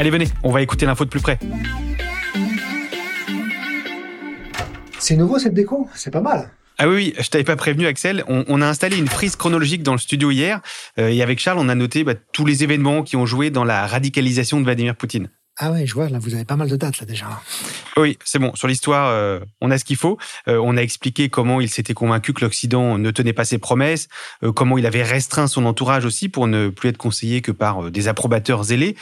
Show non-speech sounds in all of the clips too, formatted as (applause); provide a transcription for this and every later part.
Allez, venez, on va écouter l'info de plus près. C'est nouveau cette déco, c'est pas mal. Ah oui, oui, je t'avais pas prévenu, Axel. On, on, a installé une frise chronologique dans le studio hier, euh, et avec Charles, on a noté bah, tous les événements qui ont joué dans la radicalisation de Vladimir Poutine. Ah ouais, je vois, là, vous avez pas mal de dates, là, déjà. Oui, c'est bon. Sur l'histoire, euh, on a ce qu'il faut. Euh, on a expliqué comment il s'était convaincu que l'Occident ne tenait pas ses promesses, euh, comment il avait restreint son entourage aussi pour ne plus être conseillé que par des approbateurs zélés.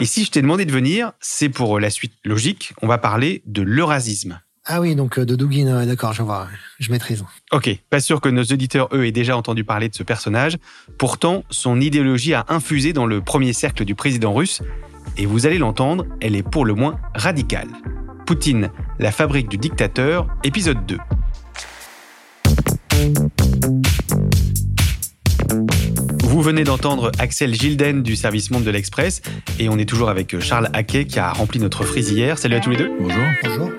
Et si je t'ai demandé de venir, c'est pour la suite logique. On va parler de l'eurasisme. Ah oui, donc de Dugin, d'accord, je vois, je maîtrise. Ok, pas sûr que nos auditeurs, eux, aient déjà entendu parler de ce personnage. Pourtant, son idéologie a infusé dans le premier cercle du président russe et vous allez l'entendre, elle est pour le moins radicale. Poutine, la fabrique du dictateur, épisode 2. Vous venez d'entendre Axel Gilden du service Monde de l'Express et on est toujours avec Charles Haquet qui a rempli notre frise hier. Salut à tous les deux. Bonjour. Bonjour.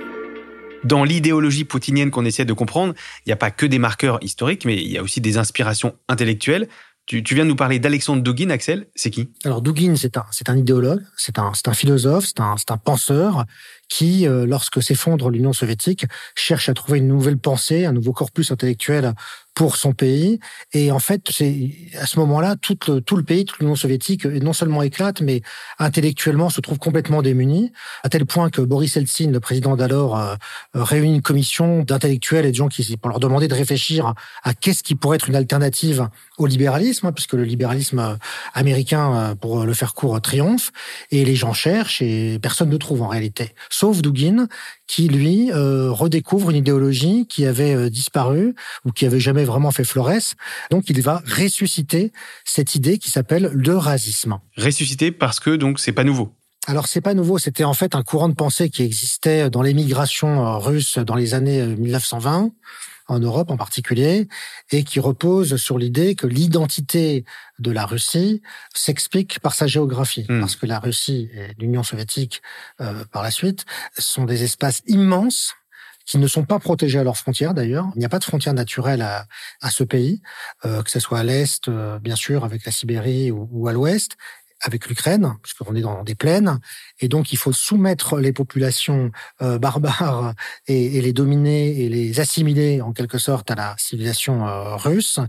Dans l'idéologie poutinienne qu'on essaie de comprendre, il n'y a pas que des marqueurs historiques, mais il y a aussi des inspirations intellectuelles. Tu, tu, viens de nous parler d'Alexandre Dugin, Axel. C'est qui? Alors Dugin, c'est un, c'est un idéologue, c'est un, c'est un philosophe, c'est un, c'est un penseur qui, euh, lorsque s'effondre l'Union soviétique, cherche à trouver une nouvelle pensée, un nouveau corpus intellectuel pour son pays. Et en fait, c'est à ce moment-là, tout le, tout le pays, toute l'Union soviétique, non seulement éclate, mais intellectuellement se trouve complètement démuni, à tel point que Boris Eltsine, le président d'alors, euh, réunit une commission d'intellectuels et de gens qui, pour leur demander de réfléchir à qu'est-ce qui pourrait être une alternative au libéralisme, hein, puisque le libéralisme américain, pour le faire court, triomphe. Et les gens cherchent et personne ne trouve en réalité sauf Dugin, qui lui euh, redécouvre une idéologie qui avait euh, disparu ou qui avait jamais vraiment fait florès. Donc il va ressusciter cette idée qui s'appelle le racisme. Ressusciter parce que donc c'est pas nouveau. Alors c'est pas nouveau, c'était en fait un courant de pensée qui existait dans l'émigration russe dans les années 1920 en Europe en particulier, et qui repose sur l'idée que l'identité de la Russie s'explique par sa géographie, mmh. parce que la Russie et l'Union soviétique, euh, par la suite, sont des espaces immenses qui ne sont pas protégés à leurs frontières d'ailleurs. Il n'y a pas de frontières naturelles à, à ce pays, euh, que ce soit à l'est, euh, bien sûr, avec la Sibérie ou, ou à l'ouest, avec l'Ukraine, puisqu'on est dans des plaines, et donc il faut soumettre les populations euh, barbares (laughs) et, et, les dominer et les assimiler en quelque sorte à la civilisation euh, russe.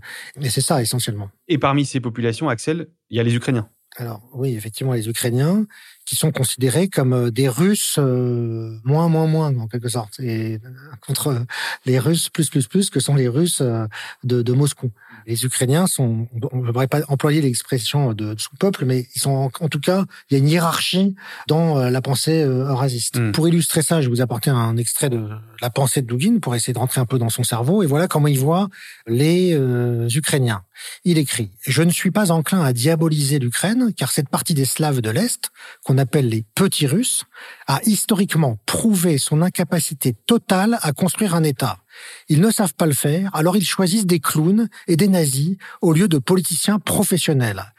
Et c'est ça essentiellement. Et parmi ces populations, Axel, il y a les Ukrainiens. Alors oui, effectivement, les Ukrainiens qui sont considérés comme euh, des Russes euh, moins, moins, moins, en quelque sorte, et contre les Russes plus, plus, plus, que sont les Russes euh, de, de Moscou. Les Ukrainiens sont, on ne devrait pas employer l'expression de, de sous-peuple, mais ils sont, en, en, tout cas, il y a une hiérarchie dans la pensée eurasiste. Mm. Pour illustrer ça, je vais vous apporter un extrait de la pensée de Dugin pour essayer de rentrer un peu dans son cerveau, et voilà comment il voit les euh, Ukrainiens. Il écrit « Je ne suis pas enclin à diaboliser l'Ukraine, car cette partie des Slaves de l'Est, qu'on appelle les petits Russes, a historiquement prouvé son incapacité totale à construire un État. Ils ne savent pas le faire, alors ils choisissent des clowns et des nazis au lieu de politiciens professionnels.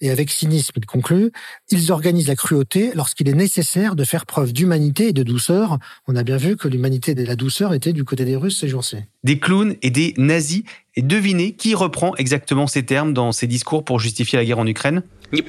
Et avec cynisme, il conclut, ils organisent la cruauté lorsqu'il est nécessaire de faire preuve d'humanité et de douceur. On a bien vu que l'humanité et la douceur étaient du côté des Russes ces jours-ci. Des clowns et des nazis. Et devinez qui reprend exactement ces termes dans ses discours pour justifier la guerre en Ukraine? Не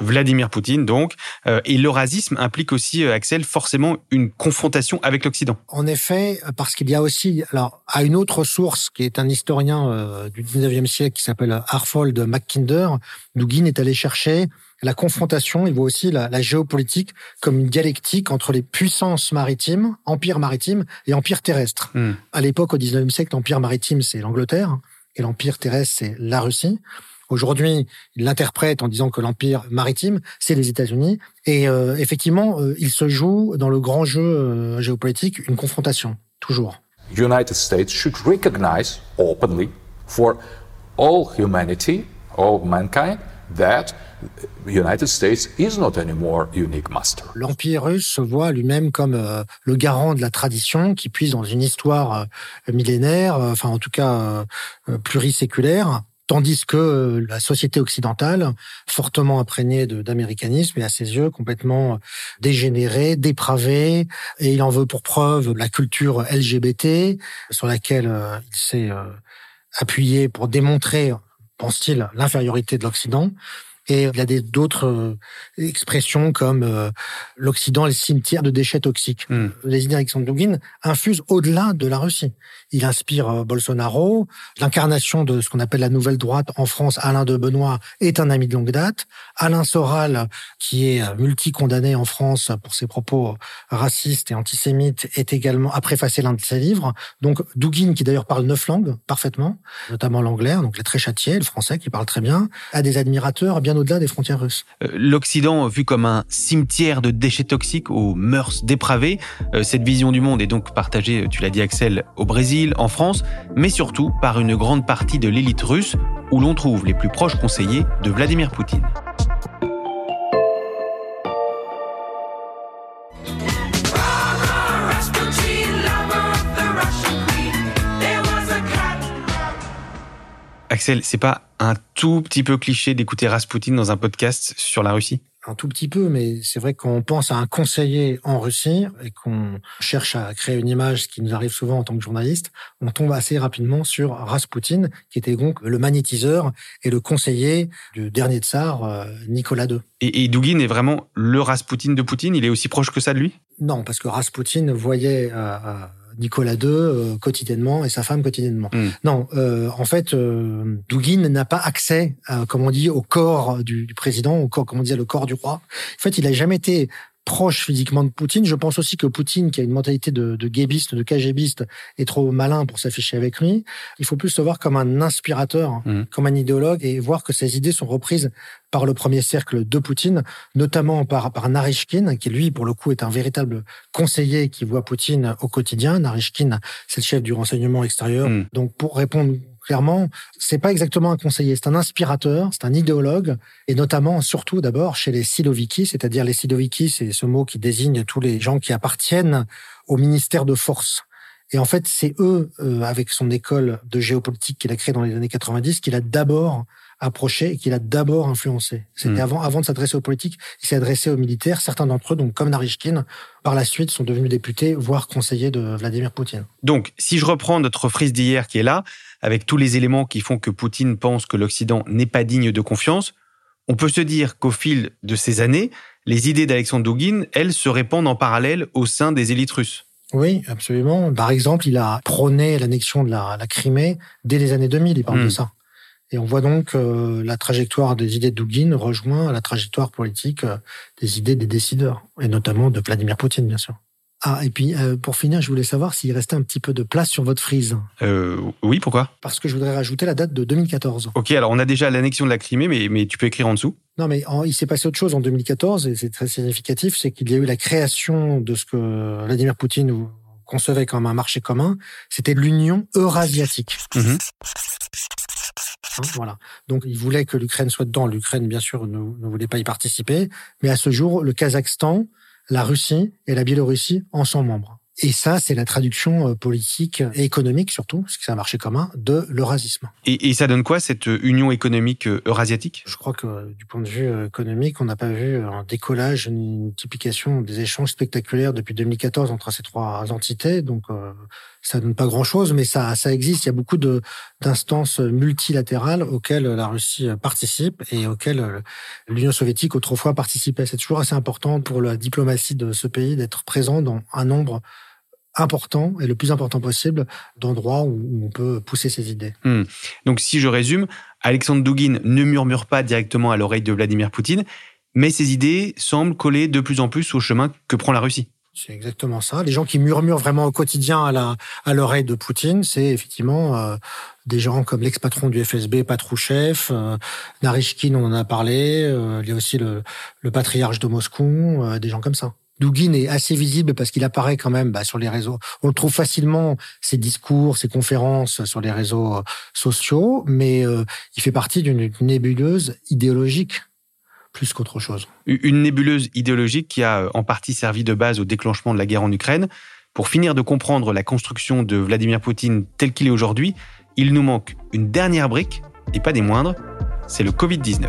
Vladimir Poutine, donc. Euh, et l'eurasisme implique aussi, euh, Axel, forcément une confrontation avec l'Occident. En effet, parce qu'il y a aussi, alors, à une autre source qui est un historien euh, du 19e siècle qui s'appelle Harfold Mackinder, Dugin est allé chercher la confrontation, il voit aussi la, géopolitique comme une dialectique entre les puissances maritimes, empire maritime et empire terrestre. Hmm. À l'époque, au 19e siècle, l'empire maritime, c'est l'Angleterre, et l'empire terrestre, c'est la Russie. Aujourd'hui, il l'interprète en disant que l'empire maritime, c'est les États-Unis. Et euh, effectivement, euh, il se joue dans le grand jeu euh, géopolitique une confrontation, toujours. United States should recognize openly for all humanity, all mankind, that United States is not anymore unique master. L'empire russe se voit lui-même comme euh, le garant de la tradition qui puise dans une histoire euh, millénaire, euh, enfin en tout cas pluriséculaire, tandis que la société occidentale, fortement imprégnée d'américanisme et à ses yeux complètement dégénérée, dépravée, et il en veut pour preuve la culture LGBT sur laquelle il s'est appuyé pour démontrer, pense-t-il, l'infériorité de l'Occident. Et il y a d'autres euh, expressions comme euh, l'Occident est le cimetière de déchets toxiques. Mm. Les idées d'Alexandre Dugin infusent au-delà de la Russie. Il inspire euh, Bolsonaro. L'incarnation de ce qu'on appelle la nouvelle droite en France, Alain de Benoît, est un ami de longue date. Alain Soral, qui est multi-condamné en France pour ses propos racistes et antisémites, est également a préfacé l'un de ses livres. Donc Dugin, qui d'ailleurs parle neuf langues parfaitement, notamment l'anglais, donc les très châtié, le français qui parle très bien, a des admirateurs bien au-delà des frontières russes. Euh, L'Occident vu comme un cimetière de déchets toxiques aux mœurs dépravées, euh, cette vision du monde est donc partagée, tu l'as dit Axel, au Brésil, en France, mais surtout par une grande partie de l'élite russe, où l'on trouve les plus proches conseillers de Vladimir Poutine. Axel, c'est pas un tout petit peu cliché d'écouter Rasputin dans un podcast sur la Russie? Un tout petit peu, mais c'est vrai qu'on pense à un conseiller en Russie et qu'on cherche à créer une image, ce qui nous arrive souvent en tant que journaliste, on tombe assez rapidement sur Rasputin, qui était donc le magnétiseur et le conseiller du dernier tsar, euh, Nicolas II. Et, et Dugin est vraiment le Rasputin de Poutine? Il est aussi proche que ça de lui? Non, parce que Rasputin voyait... Euh, Nicolas II euh, quotidiennement et sa femme quotidiennement. Mm. Non, euh, en fait, euh, Dugin n'a pas accès, comme on dit, au corps du, du, président, au corps, comme on dit, le corps du roi. En fait, il a jamais été proche physiquement de Poutine. Je pense aussi que Poutine, qui a une mentalité de, de guébiste, de KGBiste, est trop malin pour s'afficher avec lui. Il faut plus se voir comme un inspirateur, mmh. comme un idéologue, et voir que ses idées sont reprises par le premier cercle de Poutine, notamment par, par Narishkin, qui lui, pour le coup, est un véritable conseiller qui voit Poutine au quotidien. Narishkin, c'est le chef du renseignement extérieur. Mmh. Donc, pour répondre clairement, c'est pas exactement un conseiller, c'est un inspirateur, c'est un idéologue, et notamment, surtout d'abord, chez les Siloviki, c'est-à-dire les Siloviki, c'est ce mot qui désigne tous les gens qui appartiennent au ministère de force. Et en fait, c'est eux, euh, avec son école de géopolitique qu'il a créée dans les années 90, qu'il a d'abord approché et qu'il a d'abord influencé. C'était Mmh. avant, avant de s'adresser aux politiques, il s'est adressé aux militaires. Certains d'entre eux, donc comme Narishkin, par la suite sont devenus députés, voire conseillers de Vladimir Poutine. Donc, si je reprends notre frise d'hier qui est là, avec tous les éléments qui font que Poutine pense que l'Occident n'est pas digne de confiance, on peut se dire qu'au fil de ces années, les idées d'Alexandre Dugin, elles, se répandent en parallèle au sein des élites russes. Oui, absolument. Par exemple, il a prôné l'annexion de la, la, Crimée dès les années 2000, il parle de ça. Et on voit donc euh, la trajectoire des idées de Dugin rejoint la trajectoire politique euh, des idées des décideurs, et notamment de Vladimir Poutine, bien sûr. Ah, et puis euh, pour finir, je voulais savoir s'il restait un petit peu de place sur votre frise, Euh, oui, pourquoi? Parce que je voudrais rajouter la date de 2014. Ok, alors on a déjà l'annexion de la Crimée, mais, mais tu peux écrire en dessous? Non, mais en- il s'est passé autre chose en 2014, et c'est très significatif, c'est qu'il y a eu la création de ce que Vladimir Poutine concevait comme un marché commun, c'était l'Union eurasiatique. Mhm. Hein, voilà. Donc, il voulait que l'Ukraine soit dedans. L'Ukraine, bien sûr, ne, ne voulait pas y participer. Mais à ce jour, le Kazakhstan, la Russie et la Biélorussie en sont membres. Et ça, c'est la traduction euh, politique et économique surtout, parce que c'est un marché commun, de l'eurasisme. Et, et, ça donne quoi cette union économique euh, eurasiatique? Je crois que du point de vue euh, économique, on n'a pas vu un décollage, une multiplication des échanges spectaculaires depuis 2014 entre ces trois entités. Donc euh, ça donne pas grand-chose, mais ça, ça existe. Il y a beaucoup de d'instances multilatérales auxquelles la Russie participe et auxquelles l'Union soviétique autrefois participait. C'est toujours assez important pour la diplomatie de ce pays d'être présent dans un nombre important et le plus important possible d'endroits où on peut pousser ses idées. Hmm. Donc si je résume, Alexandre Douguin ne murmure pas directement à l'oreille de Vladimir Poutine, mais ses idées semblent coller de plus en plus au chemin que prend la Russie. C'est exactement ça. Les gens qui murmurent vraiment au quotidien à la à l'oreille de Poutine, c'est effectivement euh, des gens comme l'ex-patron du FSB, Patrouchev, euh, Narishkin, on en a parlé. Euh, il y a aussi le, le patriarche de Moscou, euh, des gens comme ça. Dugin est assez visible parce qu'il apparaît quand même bah, sur les réseaux. On le trouve facilement, ses discours, ses conférences sur les réseaux euh, sociaux, mais euh, il fait partie d'une nébuleuse idéologique Une nébuleuse idéologique qui a euh, en partie servi de base au déclenchement de la guerre en Ukraine. Pour finir de comprendre la construction de Vladimir Poutine tel qu'il est aujourd'hui, il nous manque une dernière brique, et pas des moindres, c'est le Covid-19.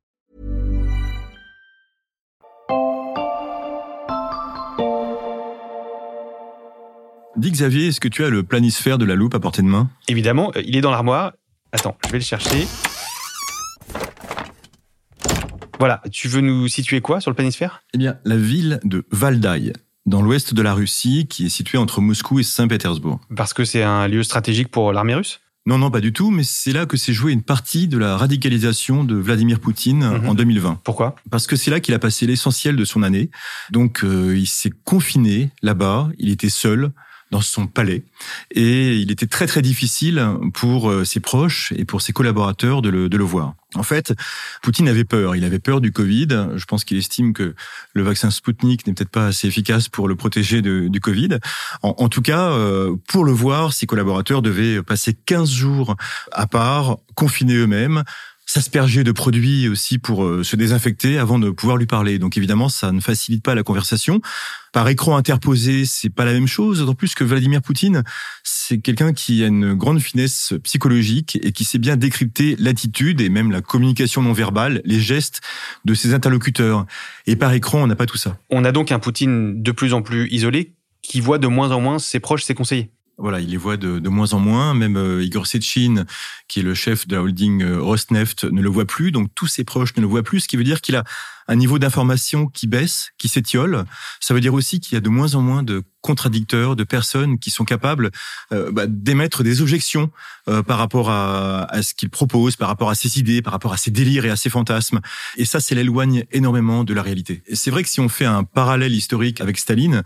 Dis Xavier, est-ce que tu as le planisphère de la loupe à portée de main? Évidemment, euh, il est dans l'armoire. Attends, je vais le chercher. Voilà, tu veux nous situer quoi sur le planisphère? Eh bien, la ville de Valdai, dans l'ouest de la Russie, qui est située entre Moscou et Saint-Pétersbourg. Parce que c'est un lieu stratégique pour l'armée russe? Non, non, pas du tout, mais c'est là que s'est jouée une partie de la radicalisation de Vladimir Poutine Mhm. en 2020. Pourquoi? Parce que c'est là qu'il a passé l'essentiel de son année. Donc, euh, il s'est confiné là-bas, il était seul dans son palais, et il était très très difficile pour euh, ses proches et pour ses collaborateurs de le, de le voir. En fait, Poutine avait peur. Il avait peur du Covid. Je pense qu'il estime que le vaccin Sputnik n'est peut-être pas assez efficace pour le protéger du Covid. En, en tout cas, euh, pour le voir, ses collaborateurs devaient passer 15 jours à part, confinés eux-mêmes, s'asperger de produits aussi pour euh, se désinfecter avant de pouvoir lui parler. Donc évidemment, ça ne facilite pas la conversation. Par écran interposé, c'est pas la même chose, d'autant plus que Vladimir Poutine, c'est quelqu'un qui a une grande finesse psychologique et qui sait bien décrypter l'attitude et même la communication non verbale, les gestes de ses interlocuteurs. Et par écran, on n'a pas tout ça. On a donc un Poutine de plus en plus isolé qui voit de moins en moins ses proches, ses conseillers. Voilà, il les voit de, moins en moins. Même euh, Igor Sechin, qui est le chef de la holding euh, Rosneft, ne le voit plus. Donc tous ses proches ne le voient plus, ce qui veut dire qu'il a un niveau d'information qui baisse, qui s'étiole. Ça veut dire aussi qu'il y a de moins en moins de contradicteurs, de personnes qui sont capables euh, bah, d'émettre des objections euh, par rapport à, ce qu'il propose, par rapport à ses idées, par rapport à ses délires et à ses fantasmes. Et ça, c'est l'éloigne énormément de la réalité. Et c'est vrai que si on fait un parallèle historique avec Staline,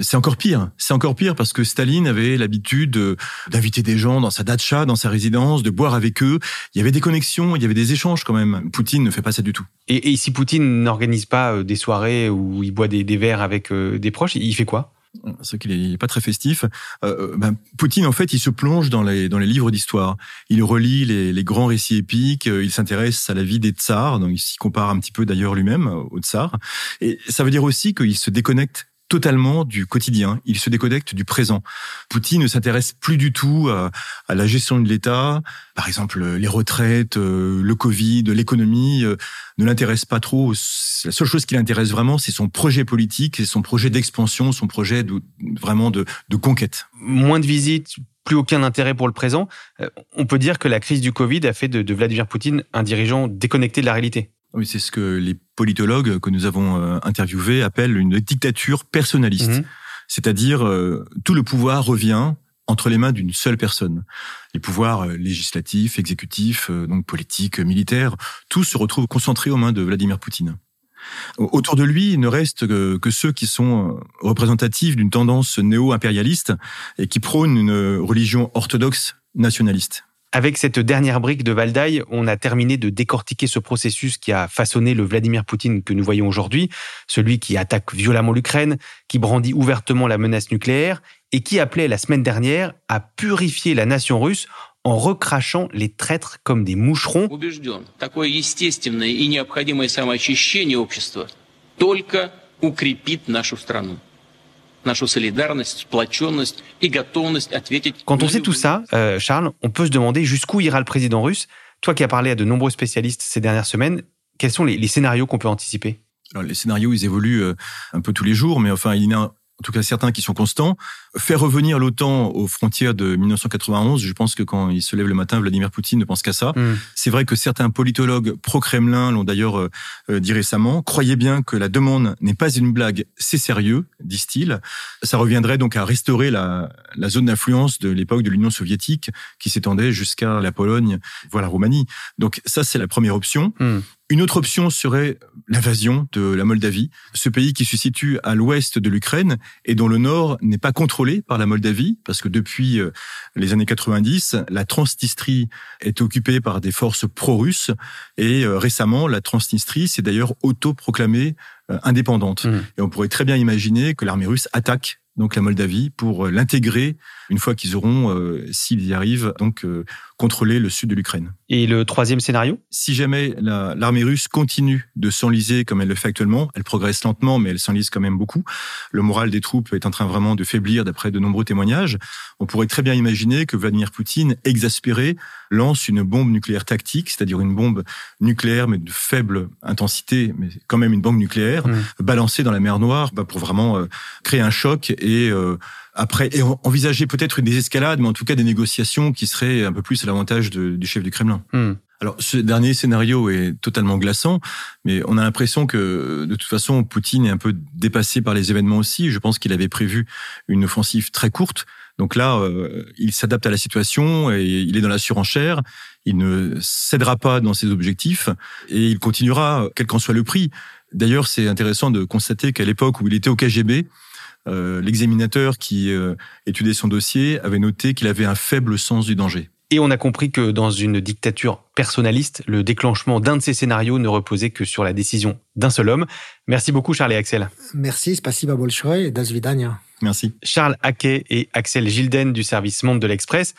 c'est encore pire. C'est encore pire parce que Staline avait l'habitude de- d'inviter des gens dans sa datcha, dans sa résidence, de boire avec eux. Il y avait des connexions, il y avait des échanges quand même. Poutine ne fait pas ça du tout. Et, et si Poutine n'organise pas euh, des soirées où il boit des, verres avec euh, des proches, il fait quoi? Vrai qu'il est pas très festif. Euh, ben, Poutine, en fait, il se plonge dans les dans les livres d'histoire. Il relit les, les grands récits épiques. Il s'intéresse à la vie des tsars. Donc, il s'y compare un petit peu d'ailleurs lui-même aux tsars. Et ça veut dire aussi qu'il se déconnecte totalement du quotidien, il se déconnecte du présent. Poutine ne s'intéresse plus du tout à, à la gestion de l'État, par exemple les retraites, euh, le Covid, l'économie, euh, ne l'intéresse pas trop. La seule chose qui l'intéresse vraiment, c'est son projet politique, c'est son projet d'expansion, son projet de, vraiment de, de conquête. Moins de visites, plus aucun intérêt pour le présent. Euh, On peut dire que la crise du Covid a fait de, de Vladimir Poutine un dirigeant déconnecté de la réalité. Oui, c'est ce que les politologues que nous avons euh, interviewés appellent une dictature personnaliste. Mhm. C'est-à-dire, euh, tout le pouvoir revient entre les mains d'une seule personne. Les pouvoirs euh, législatifs, exécutifs, euh, donc politiques, militaires, tout se retrouve concentré aux mains de Vladimir Poutine. Autour de lui, il ne reste que, ceux qui sont représentatifs d'une tendance néo-impérialiste et qui prônent une religion orthodoxe nationaliste. Avec cette dernière brique de Valdaï, on a terminé de décortiquer ce processus qui a façonné le Vladimir Poutine que nous voyons aujourd'hui, celui qui attaque violemment l'Ukraine, qui brandit ouvertement la menace nucléaire et qui appelait la semaine dernière à purifier la nation russe en recrachant les traîtres comme des moucherons. Quand on sait tout ça, euh, Charles, on peut se demander jusqu'où ira le président russe. Toi qui as parlé à de nombreux spécialistes ces dernières semaines, quels sont les, scénarios qu'on peut anticiper? Alors, les scénarios, ils évoluent euh, un peu tous les jours, mais enfin, il y a en tout cas certains qui sont constants. Faire revenir l'OTAN aux frontières de 1991, je pense que quand il se lève le matin, Vladimir Poutine ne pense qu'à ça. Hmm. C'est vrai que certains politologues pro-Kremlin l'ont d'ailleurs euh, euh, dit récemment. Croyez bien que la demande n'est pas une blague, c'est sérieux, disent-ils. Ça reviendrait donc à restaurer la, la zone d'influence de l'époque de l'Union soviétique qui s'étendait jusqu'à la Pologne, voire la Roumanie. Donc ça, c'est la première option. Hmm. Une autre option serait l'invasion de la Moldavie, ce pays qui se situe à l'ouest de l'Ukraine et dont le nord n'est pas contrôlé par la Moldavie, parce que depuis euh, les années 90, la Transnistrie est occupée par des forces pro-russes et euh, récemment, la Transnistrie s'est d'ailleurs autoproclamée euh, indépendante. Mmh. Et on pourrait très bien imaginer que l'armée russe attaque donc la Moldavie, pour l'intégrer une fois qu'ils auront, euh, s'ils y arrivent, donc euh, contrôler le sud de l'Ukraine. Et le troisième scénario? Si jamais l'armée russe continue de s'enliser comme elle le fait actuellement, elle progresse lentement, mais elle s'enlise quand même beaucoup. Le moral des troupes est en train vraiment de faiblir d'après de nombreux témoignages. On pourrait très bien imaginer que Vladimir Poutine, exaspéré, lance une bombe nucléaire tactique, c'est-à-dire une bombe nucléaire mais de faible intensité, mais quand même une bombe nucléaire, mmh. balancée dans la mer Noire bah, pour vraiment créer un choc et euh, après et envisager peut-être une désescalade, mais en tout cas des négociations qui seraient un peu plus à l'avantage du chef du Kremlin. Hmm. Alors, ce dernier scénario est totalement glaçant, mais on a l'impression que, de toute façon, Poutine est un peu dépassé par les événements aussi. Je pense qu'il avait prévu une offensive très courte. Donc là, euh, il s'adapte à la situation et il est dans la surenchère. Il ne cédera pas dans ses objectifs et il continuera, quel qu'en soit le prix. D'ailleurs, c'est intéressant de constater qu'à l'époque où il était au KGB, euh, l'examinateur qui euh, étudiait son dossier avait noté qu'il avait un faible sens du danger. Et on a compris que dans une dictature personnaliste, le déclenchement d'un de ces scénarios ne reposait que sur la décision d'un seul homme. Merci beaucoup, Charles et Axel. Merci, spasiba bolshoi et das Merci. Charles Haquet et Axel Gilden du service Monde de l'Express.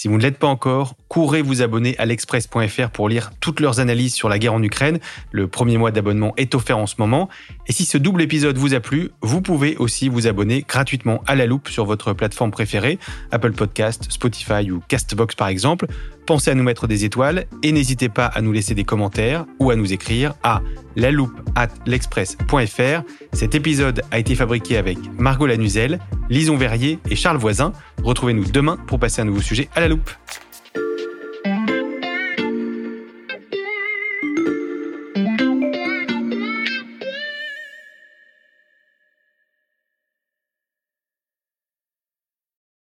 Si vous ne l'êtes pas encore, courez vous abonner à l'express.fr pour lire toutes leurs analyses sur la guerre en Ukraine. Le premier mois d'abonnement est offert en ce moment. Et si ce double épisode vous a plu, vous pouvez aussi vous abonner gratuitement à la loupe sur votre plateforme préférée, Apple Podcast, Spotify ou Castbox par exemple. Pensez à nous mettre des étoiles et n'hésitez pas à nous laisser des commentaires ou à nous écrire à la loupe at l'express.fr. Cet épisode a été fabriqué avec Margot Lanuzel, Lison Verrier et Charles Voisin. Retrouvez-nous demain pour passer un nouveau sujet à la loupe.